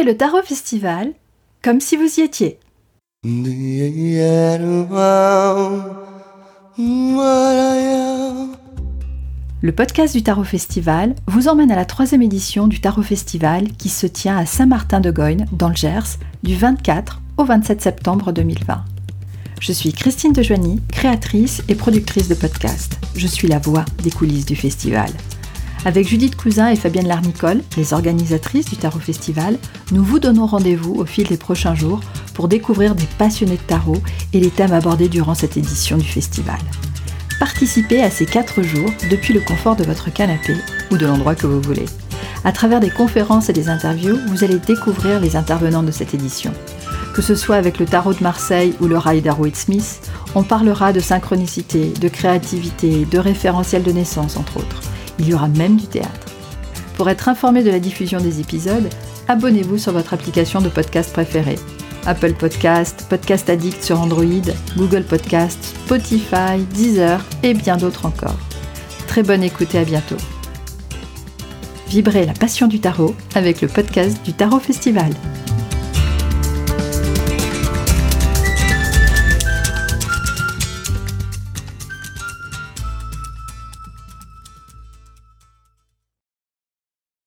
Le Tarot Festival comme si vous y étiez. Le podcast du Tarot Festival vous emmène à la troisième édition du Tarot Festival qui se tient à Saint-Martin-de-Goyne, dans le Gers, du 24 au 27 septembre 2020. Je suis Christine Dejoigny, créatrice et productrice de podcast. Je suis la voix des coulisses du festival. Avec Judith Cousin et Fabienne Larnicole, les organisatrices du Tarot Festival, nous vous donnons rendez-vous au fil des prochains jours pour découvrir des passionnés de tarot et les thèmes abordés durant cette édition du festival. Participez à ces 4 jours depuis le confort de votre canapé ou de l'endroit que vous voulez. À travers des conférences et des interviews, vous allez découvrir les intervenants de cette édition. Que ce soit avec le tarot de Marseille ou le Rider Waite Smith, on parlera de synchronicité, de créativité, de référentiel de naissance entre autres. Il y aura même du théâtre. Pour être informé de la diffusion des épisodes, abonnez-vous sur votre application de podcast préférée. Apple Podcast, Podcast Addict sur Android, Google Podcast, Spotify, Deezer et bien d'autres encore. Très bonne écoute et à bientôt. Vibrez la passion du tarot avec le podcast du Tarot Festival.